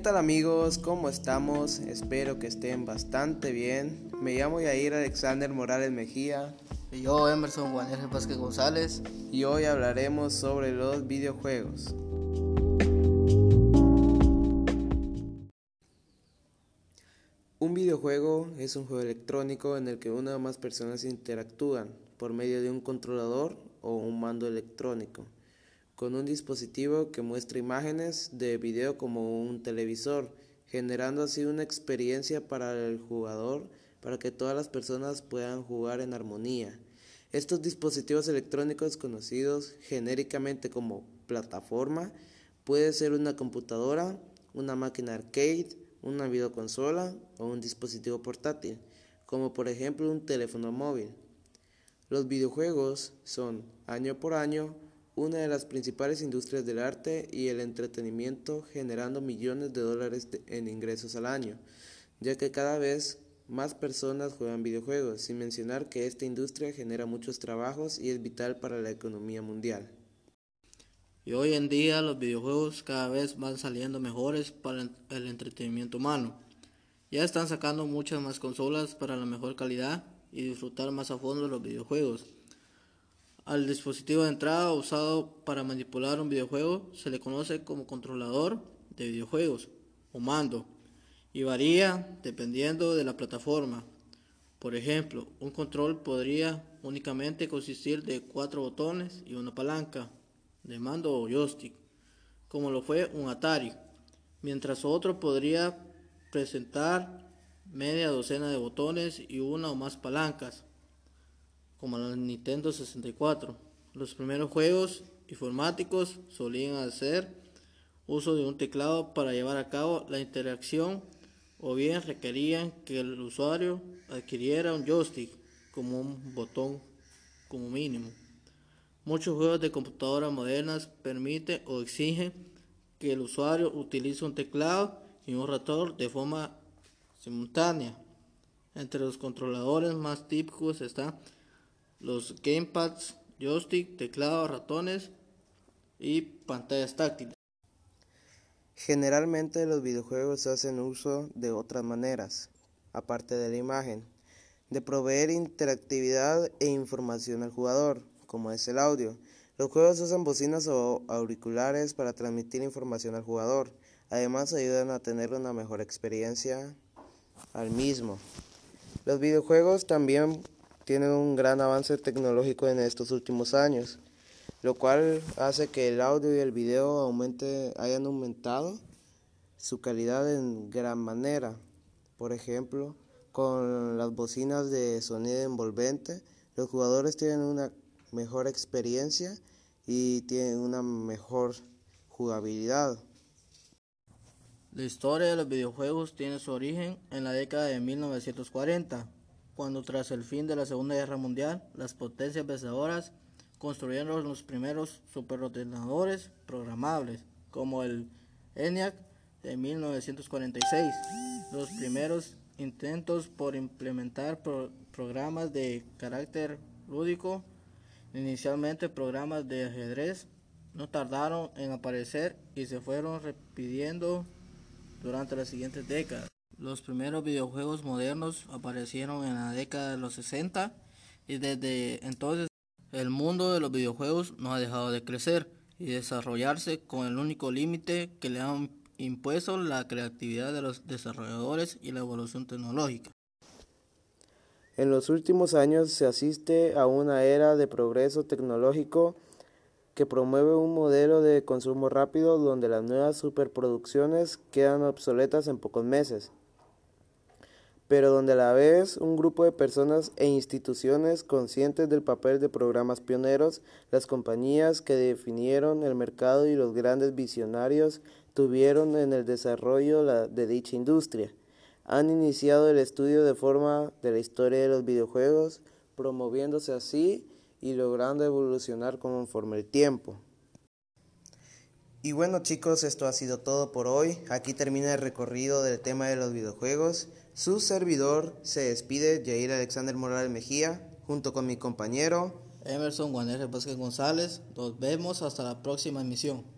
tal amigos? ¿Cómo estamos? Espero que estén bastante bien. Me llamo Yair Alexander Morales Mejía. Y yo, Emerson Juan Vázquez González. Y hoy hablaremos sobre los videojuegos. Un videojuego es un juego electrónico en el que una o más personas interactúan por medio de un controlador o un mando electrónico con un dispositivo que muestra imágenes de video como un televisor, generando así una experiencia para el jugador para que todas las personas puedan jugar en armonía. Estos dispositivos electrónicos conocidos genéricamente como plataforma puede ser una computadora, una máquina arcade, una videoconsola o un dispositivo portátil, como por ejemplo un teléfono móvil. Los videojuegos son año por año una de las principales industrias del arte y el entretenimiento generando millones de dólares en ingresos al año, ya que cada vez más personas juegan videojuegos, sin mencionar que esta industria genera muchos trabajos y es vital para la economía mundial. Y hoy en día los videojuegos cada vez van saliendo mejores para el entretenimiento humano. Ya están sacando muchas más consolas para la mejor calidad y disfrutar más a fondo los videojuegos. Al dispositivo de entrada usado para manipular un videojuego se le conoce como controlador de videojuegos o mando y varía dependiendo de la plataforma. Por ejemplo, un control podría únicamente consistir de cuatro botones y una palanca de mando o joystick, como lo fue un Atari, mientras otro podría presentar media docena de botones y una o más palancas como la Nintendo 64. Los primeros juegos informáticos solían hacer uso de un teclado para llevar a cabo la interacción o bien requerían que el usuario adquiriera un joystick como un botón como mínimo. Muchos juegos de computadoras modernas permiten o exigen que el usuario utilice un teclado y un ratón de forma simultánea. Entre los controladores más típicos están los gamepads, joystick, teclado, ratones y pantallas táctiles. Generalmente los videojuegos hacen uso de otras maneras, aparte de la imagen, de proveer interactividad e información al jugador, como es el audio. Los juegos usan bocinas o auriculares para transmitir información al jugador. Además ayudan a tener una mejor experiencia al mismo. Los videojuegos también tienen un gran avance tecnológico en estos últimos años, lo cual hace que el audio y el video aumente, hayan aumentado su calidad en gran manera. Por ejemplo, con las bocinas de sonido envolvente, los jugadores tienen una mejor experiencia y tienen una mejor jugabilidad. La historia de los videojuegos tiene su origen en la década de 1940 cuando tras el fin de la Segunda Guerra Mundial, las potencias vencedoras construyeron los primeros superordenadores programables, como el ENIAC de 1946. Los primeros intentos por implementar programas de carácter lúdico, inicialmente programas de ajedrez, no tardaron en aparecer y se fueron repitiendo durante las siguientes décadas. Los primeros videojuegos modernos aparecieron en la década de los 60 y desde entonces el mundo de los videojuegos no ha dejado de crecer y desarrollarse con el único límite que le han impuesto la creatividad de los desarrolladores y la evolución tecnológica. En los últimos años se asiste a una era de progreso tecnológico que promueve un modelo de consumo rápido donde las nuevas superproducciones quedan obsoletas en pocos meses pero donde a la vez un grupo de personas e instituciones conscientes del papel de programas pioneros, las compañías que definieron el mercado y los grandes visionarios tuvieron en el desarrollo de dicha industria. Han iniciado el estudio de forma de la historia de los videojuegos, promoviéndose así y logrando evolucionar conforme el tiempo. Y bueno chicos, esto ha sido todo por hoy. Aquí termina el recorrido del tema de los videojuegos. Su servidor se despide, Jair Alexander Morales Mejía, junto con mi compañero Emerson Juan Vázquez González. Nos vemos hasta la próxima emisión.